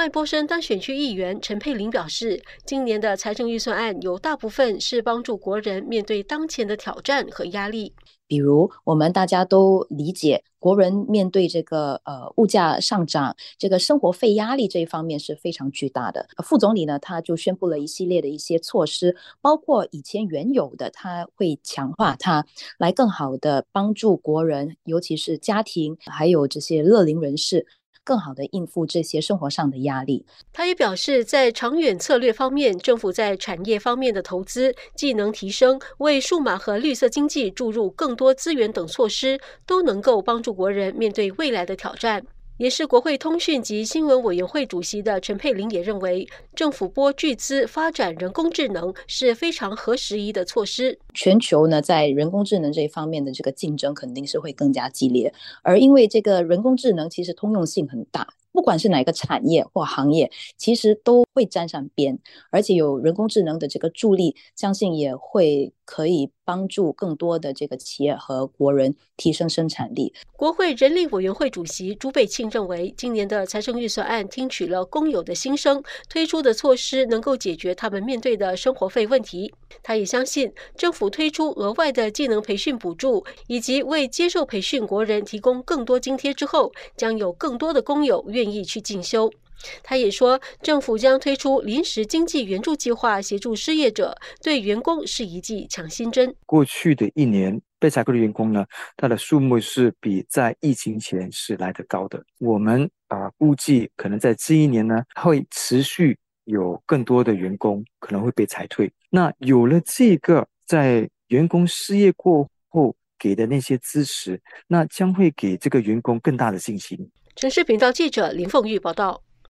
麦波生当选区议员陈佩玲表示，今年的财政预算案有大部分是帮助国人面对当前的挑战和压力。比如，我们大家都理解，国人面对这个呃物价上涨，这个生活费压力这一方面是非常巨大的。副总理呢，他就宣布了一系列的一些措施，包括以前原有的，他会强化它，来更好的帮助国人，尤其是家庭，还有这些乐龄人士。更好的应付这些生活上的压力。他也表示，在长远策略方面，政府在产业方面的投资、技能提升、为数码和绿色经济注入更多资源等措施，都能够帮助国人面对未来的挑战。也是国会通讯及新闻委员会主席的陈佩玲也认为，政府拨巨资发展人工智能是非常合时宜的措施。全球呢，在人工智能这一方面的这个竞争肯定是会更加激烈，而因为这个人工智能其实通用性很大。不管是哪个产业或行业，其实都会沾上边，而且有人工智能的这个助力，相信也会可以帮助更多的这个企业和国人提升生产力。国会人力委员会主席朱贝庆认为，今年的财政预算案听取了工友的心声，推出的措施能够解决他们面对的生活费问题。他也相信，政府推出额外的技能培训补助，以及为接受培训国人提供更多津贴之后，将有更多的工友愿意去进修。他也说，政府将推出临时经济援助计划，协助失业者，对员工是一剂强心针。过去的一年被裁雇的员工呢，他的数目是比在疫情前是来得高的。我们啊估计，可能在这一年呢，会持续。有更多的员工可能会被裁退，那有了这个在员工失业过后给的那些支持，那将会给这个员工更大的信心。城市频道记者林凤玉报道。